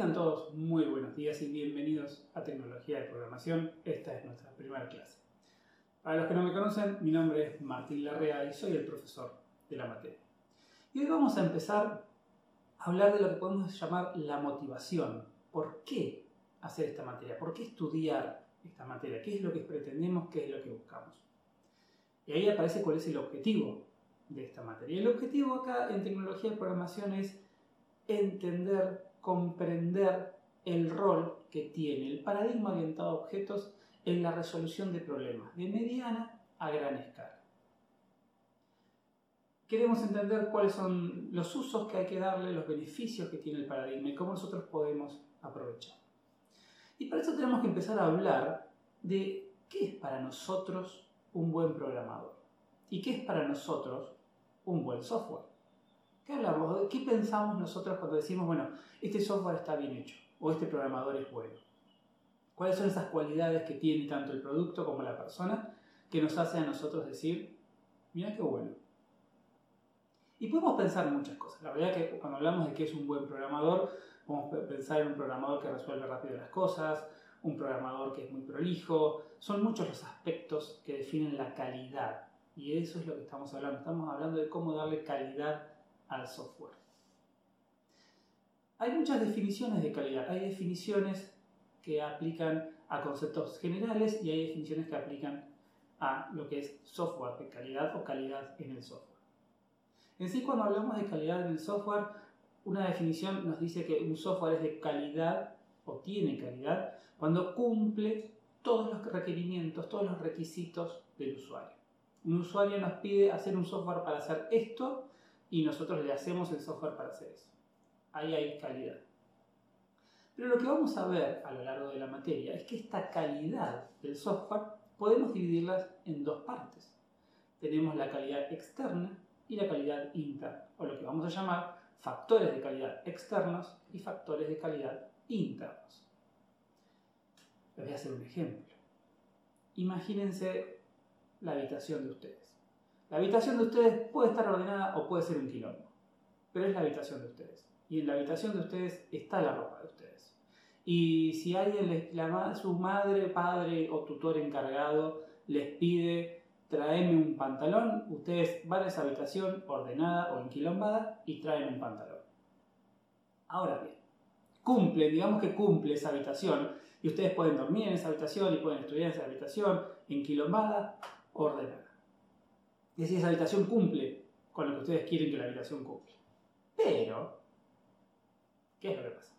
Tengan todos muy buenos días y bienvenidos a Tecnología de Programación. Esta es nuestra primera clase. Para los que no me conocen, mi nombre es Martín Larrea y soy el profesor de la materia. Y hoy vamos a empezar a hablar de lo que podemos llamar la motivación. ¿Por qué hacer esta materia? ¿Por qué estudiar esta materia? ¿Qué es lo que pretendemos? ¿Qué es lo que buscamos? Y ahí aparece cuál es el objetivo de esta materia. El objetivo acá en tecnología de programación es entender, comprender el rol que tiene el paradigma orientado a objetos en la resolución de problemas de mediana a gran escala. Queremos entender cuáles son los usos que hay que darle, los beneficios que tiene el paradigma y cómo nosotros podemos aprovechar. Y para eso tenemos que empezar a hablar de qué es para nosotros un buen programador y qué es para nosotros un buen software. ¿Qué hablamos? ¿Qué pensamos nosotros cuando decimos, bueno, este software está bien hecho o este programador es bueno? ¿Cuáles son esas cualidades que tiene tanto el producto como la persona que nos hace a nosotros decir, mira qué bueno? Y podemos pensar en muchas cosas. La verdad que cuando hablamos de que es un buen programador, podemos pensar en un programador que resuelve rápido las cosas, un programador que es muy prolijo. Son muchos los aspectos que definen la calidad. Y eso es lo que estamos hablando. Estamos hablando de cómo darle calidad al software. Hay muchas definiciones de calidad. Hay definiciones que aplican a conceptos generales y hay definiciones que aplican a lo que es software de calidad o calidad en el software. En sí, cuando hablamos de calidad en el software, una definición nos dice que un software es de calidad o tiene calidad cuando cumple todos los requerimientos, todos los requisitos del usuario. Un usuario nos pide hacer un software para hacer esto y nosotros le hacemos el software para hacer eso. Ahí hay calidad. Pero lo que vamos a ver a lo largo de la materia es que esta calidad del software podemos dividirlas en dos partes. Tenemos la calidad externa y la calidad interna, o lo que vamos a llamar factores de calidad externos y factores de calidad internos. Les voy a hacer un ejemplo. Imagínense la habitación de ustedes. La habitación de ustedes puede estar ordenada o puede ser un quilombo, pero es la habitación de ustedes. Y en la habitación de ustedes está la ropa de ustedes. Y si alguien, su madre, padre o tutor encargado les pide traeme un pantalón, ustedes van a esa habitación ordenada o enquilombada y traen un pantalón. Ahora bien, cumple, digamos que cumple esa habitación y ustedes pueden dormir en esa habitación y pueden estudiar en esa habitación enquilombada, ordenada. Y así esa habitación cumple con lo que ustedes quieren que la habitación cumpla. Pero, ¿qué es lo que pasa?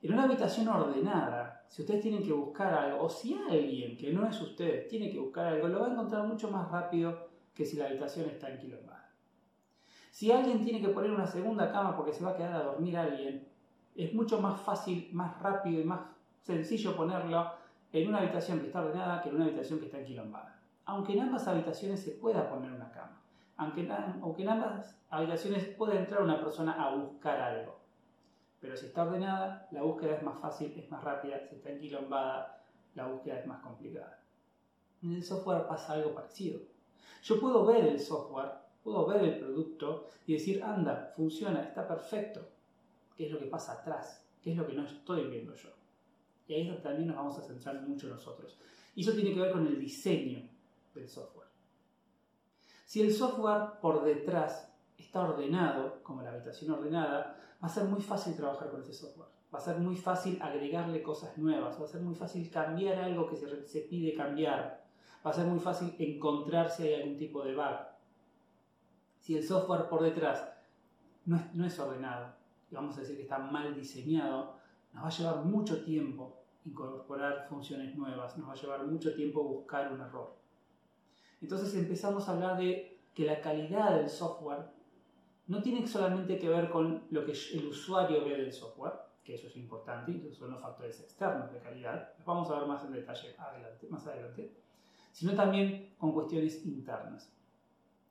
En una habitación ordenada, si ustedes tienen que buscar algo, o si alguien que no es ustedes tiene que buscar algo, lo va a encontrar mucho más rápido que si la habitación está enquilombada. Si alguien tiene que poner una segunda cama porque se va a quedar a dormir alguien, es mucho más fácil, más rápido y más sencillo ponerlo en una habitación que está ordenada que en una habitación que está enquilombada aunque en ambas habitaciones se pueda poner una cama, aunque en, ambas habitaciones pueda entrar una persona a buscar algo. Pero si está ordenada, la búsqueda es más fácil, es más rápida, si está enquilombada, la búsqueda es más complicada. En el software pasa algo parecido. Yo puedo ver el software, puedo ver el producto y decir, anda, funciona, está perfecto. ¿Qué es lo que pasa atrás? ¿Qué es lo que no estoy viendo yo? Y ahí también nos vamos a centrar mucho nosotros. Y eso tiene que ver con el diseño del software. Si el software por detrás está ordenado, como la habitación ordenada, va a ser muy fácil trabajar con ese software. Va a ser muy fácil agregarle cosas nuevas, va a ser muy fácil cambiar algo que se, pide cambiar, va a ser muy fácil encontrar si hay algún tipo de bug. Si el software por detrás no es, no es ordenado, y vamos a decir que está mal diseñado, nos va a llevar mucho tiempo incorporar funciones nuevas, nos va a llevar mucho tiempo buscar un error. Entonces empezamos a hablar de que la calidad del software no tiene solamente que ver con lo que el usuario ve del software, que eso es importante, esos son los factores externos de calidad, los vamos a ver más en detalle más adelante, sino también con cuestiones internas.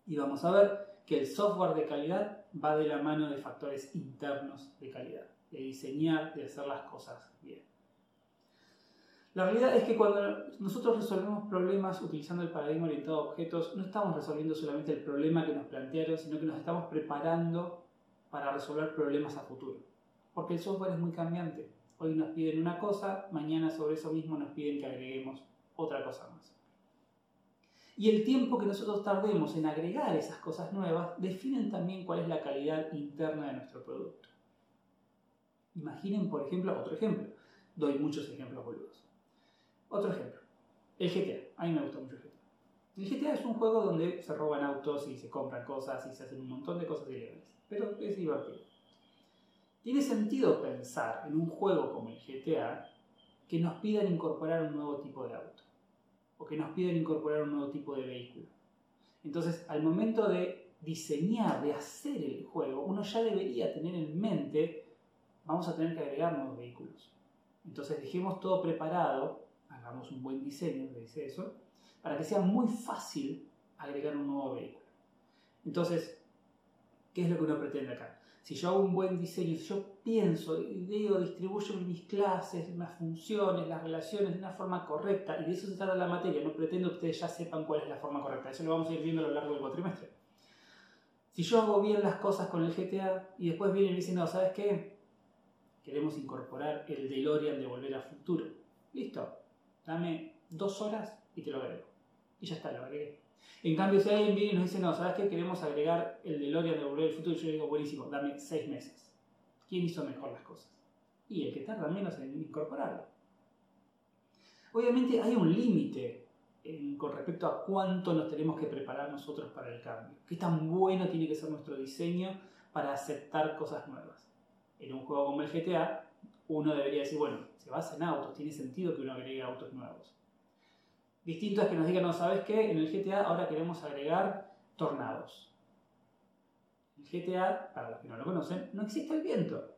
Y vamos a ver que el software de calidad va de la mano de factores internos de calidad, de diseñar, de hacer las cosas bien. La realidad es que cuando nosotros resolvemos problemas utilizando el paradigma orientado a objetos, no estamos resolviendo solamente el problema que nos plantearon, sino que nos estamos preparando para resolver problemas a futuro. Porque el software es muy cambiante. Hoy nos piden una cosa, mañana sobre eso mismo nos piden que agreguemos otra cosa más. Y el tiempo que nosotros tardemos en agregar esas cosas nuevas definen también cuál es la calidad interna de nuestro producto. Imaginen, por ejemplo, otro ejemplo. Doy muchos ejemplos boludos. Otro ejemplo. El GTA. A mí me gusta mucho el GTA. El GTA es un juego donde se roban autos y se compran cosas y se hacen un montón de cosas ilegales. Pero es divertido. Tiene sentido pensar en un juego como el GTA que nos pidan incorporar un nuevo tipo de auto o que nos piden incorporar un nuevo tipo de vehículo. Entonces, al momento de diseñar, de hacer el juego, uno ya debería tener en mente, vamos a tener que agregar nuevos vehículos. Entonces, dejemos todo preparado, hagamos un buen diseño, dice eso, para que sea muy fácil agregar un nuevo vehículo. Entonces, ¿qué es lo que uno pretende acá? si yo hago un buen diseño, si yo pienso, digo, distribuyo mis clases, las funciones, las relaciones de una forma correcta, y de eso se trata la materia, no pretendo que ustedes ya sepan cuál es la forma correcta, eso lo vamos a ir viendo a lo largo del cuatrimestre. Si yo hago bien las cosas con el GTA y después vienen y dicen, no, ¿sabes qué? Queremos incorporar el DeLorean de Volver a Futuro. Listo, dame dos horas y te lo agrego. Y ya está, lo agregué. En cambio, si alguien viene y nos dice, no, ¿sabes qué? Queremos agregar el DeLorean de Volver al Futuro, yo digo, buenísimo, dame seis meses. ¿Quién hizo mejor las cosas? Y el que tarda menos en incorporarlo. Obviamente hay un límite con respecto a cuánto nos tenemos que preparar nosotros para el cambio. ¿Qué tan bueno tiene que ser nuestro diseño para aceptar cosas nuevas? En un juego como el GTA, uno debería decir, bueno, se basa en autos, tiene sentido que uno agregue autos nuevos. Distinto es que nos digan, no, ¿sabes qué? En el GTA ahora queremos agregar tornados. En el GTA, para los que no lo conocen, no existe el viento.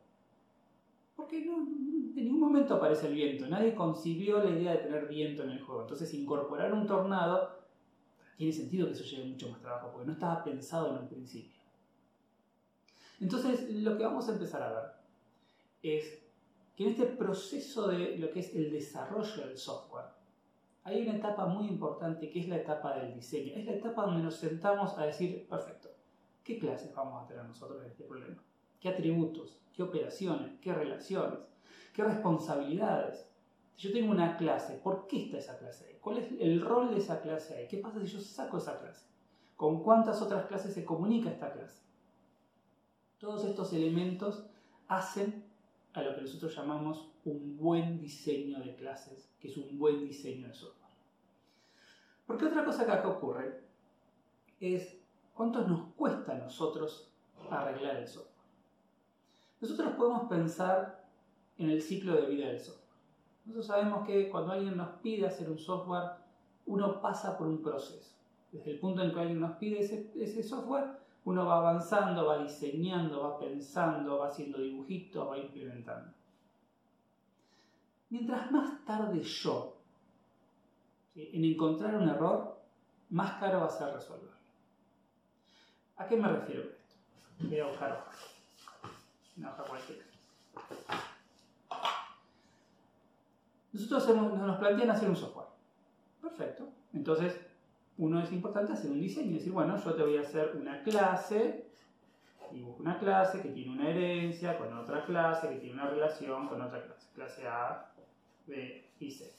Porque en ningún momento aparece el viento. Nadie concibió la idea de tener viento en el juego. Entonces, incorporar un tornado tiene sentido que eso lleve mucho más trabajo, porque no estaba pensado en un principio. Entonces, lo que vamos a empezar a ver es que en este proceso de lo que es el desarrollo del software, hay una etapa muy importante que es la etapa del diseño. Es la etapa donde nos sentamos a decir, perfecto, ¿qué clases vamos a tener nosotros en este problema? ¿Qué atributos? ¿Qué operaciones? ¿Qué relaciones? ¿Qué responsabilidades? Si yo tengo una clase, ¿por qué está esa clase ahí? ¿Cuál es el rol de esa clase ahí? ¿Qué pasa si yo saco esa clase? ¿Con cuántas otras clases se comunica esta clase? Todos estos elementos hacen a lo que nosotros llamamos un buen diseño de clases, que es un buen diseño de software. Porque otra cosa que ocurre es cuánto nos cuesta a nosotros arreglar el software. Nosotros podemos pensar en el ciclo de vida del software. Nosotros sabemos que cuando alguien nos pide hacer un software, uno pasa por un proceso. Desde el punto en que alguien nos pide ese software, uno va avanzando, va diseñando, va pensando, va haciendo dibujitos, va implementando. Mientras más tarde yo en encontrar un error, más caro va a ser resolverlo. ¿A qué me refiero con esto? Voy a buscar hoja. Una hoja cualquiera. Nosotros nos plantean hacer un software. Perfecto. Entonces, uno es importante hacer un diseño. Decir, bueno, yo te voy a hacer una clase, dibujo una clase que tiene una herencia con otra clase, que tiene una relación con otra clase. Clase A, B y C.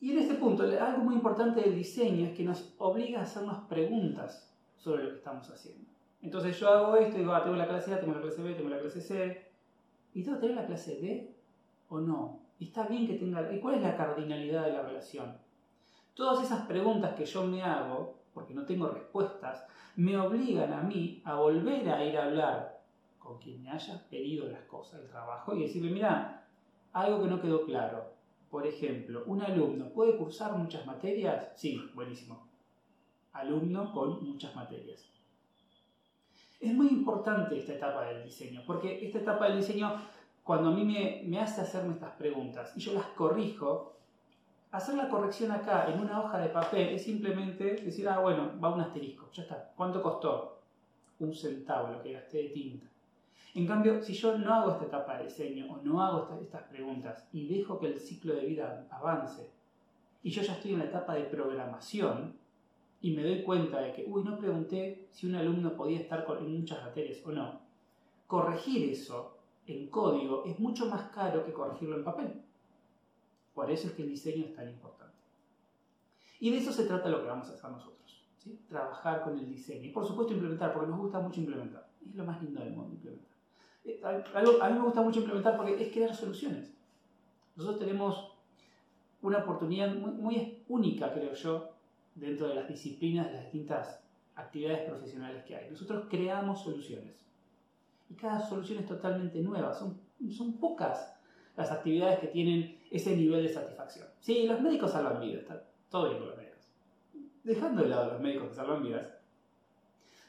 Y en este punto, algo muy importante del diseño es que nos obliga a hacernos preguntas sobre lo que estamos haciendo. Entonces yo hago esto y digo, ah, tengo la clase A, tengo la clase B, tengo la clase C. ¿Y tengo que tener la clase D o no? Y está bien que tenga... ¿Y cuál es la cardinalidad de la relación? Todas esas preguntas que yo me hago, porque no tengo respuestas, me obligan a mí a volver a ir a hablar con quien me haya pedido las cosas, el trabajo, y decirle, mira, algo que no quedó claro. Por ejemplo, un alumno puede cursar muchas materias. Sí, buenísimo. Alumno con muchas materias. Es muy importante esta etapa del diseño, porque esta etapa del diseño, cuando a mí me, me hace hacerme estas preguntas y yo las corrijo, hacer la corrección acá en una hoja de papel es simplemente decir, ah, bueno, va un asterisco, ya está. ¿Cuánto costó? Un centavo lo que gasté de tinta. En cambio, si yo no hago esta etapa de diseño o no hago estas, preguntas y dejo que el ciclo de vida avance y yo ya estoy en la etapa de programación, y me doy cuenta de que, uy, no pregunté si un alumno podía estar en muchas materias o no, corregir eso en código es mucho más caro que corregirlo en papel. Por eso es que el diseño es tan importante. Y de eso se trata lo que vamos a hacer nosotros. ¿sí? Trabajar con el diseño. Y por supuesto implementar, porque nos gusta mucho implementar. Es lo más lindo del mundo, implementar. Eh, a mí me gusta mucho implementar porque es crear soluciones. Nosotros tenemos una oportunidad muy, muy única, creo yo, dentro de las disciplinas, de las distintas actividades profesionales que hay. Nosotros creamos soluciones. Y cada solución es totalmente nueva. Son, son pocas las actividades que tienen ese nivel de satisfacción. Sí, los médicos salvan vidas, está todo bien con los médicos. Dejando de lado los médicos que salvan vidas,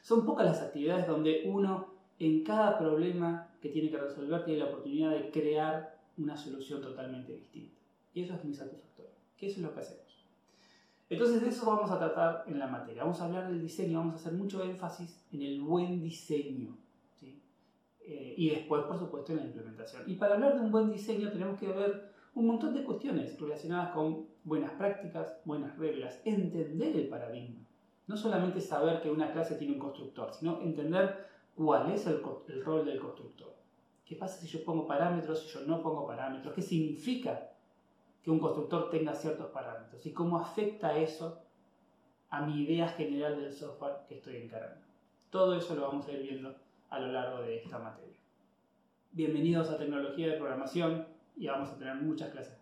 son pocas las actividades donde uno en cada problema que tiene que resolver tiene la oportunidad de crear una solución totalmente distinta. Y eso es muy satisfactorio, que eso es lo que hacemos. Entonces de eso vamos a tratar en la materia. Vamos a hablar del diseño, vamos a hacer mucho énfasis en el buen diseño. Eh, y después, por supuesto, en la implementación. Y para hablar de un buen diseño tenemos que ver un montón de cuestiones relacionadas con buenas prácticas, buenas reglas, entender el paradigma. No solamente saber que una clase tiene un constructor, sino entender cuál es el, el rol del constructor. ¿Qué pasa si yo pongo parámetros, si yo no pongo parámetros? ¿Qué significa que un constructor tenga ciertos parámetros? ¿Y cómo afecta eso a mi idea general del software que estoy encarando? Todo eso lo vamos a ir viendo a lo largo de esta materia. Bienvenidos a Tecnología de Programación y vamos a tener muchas clases.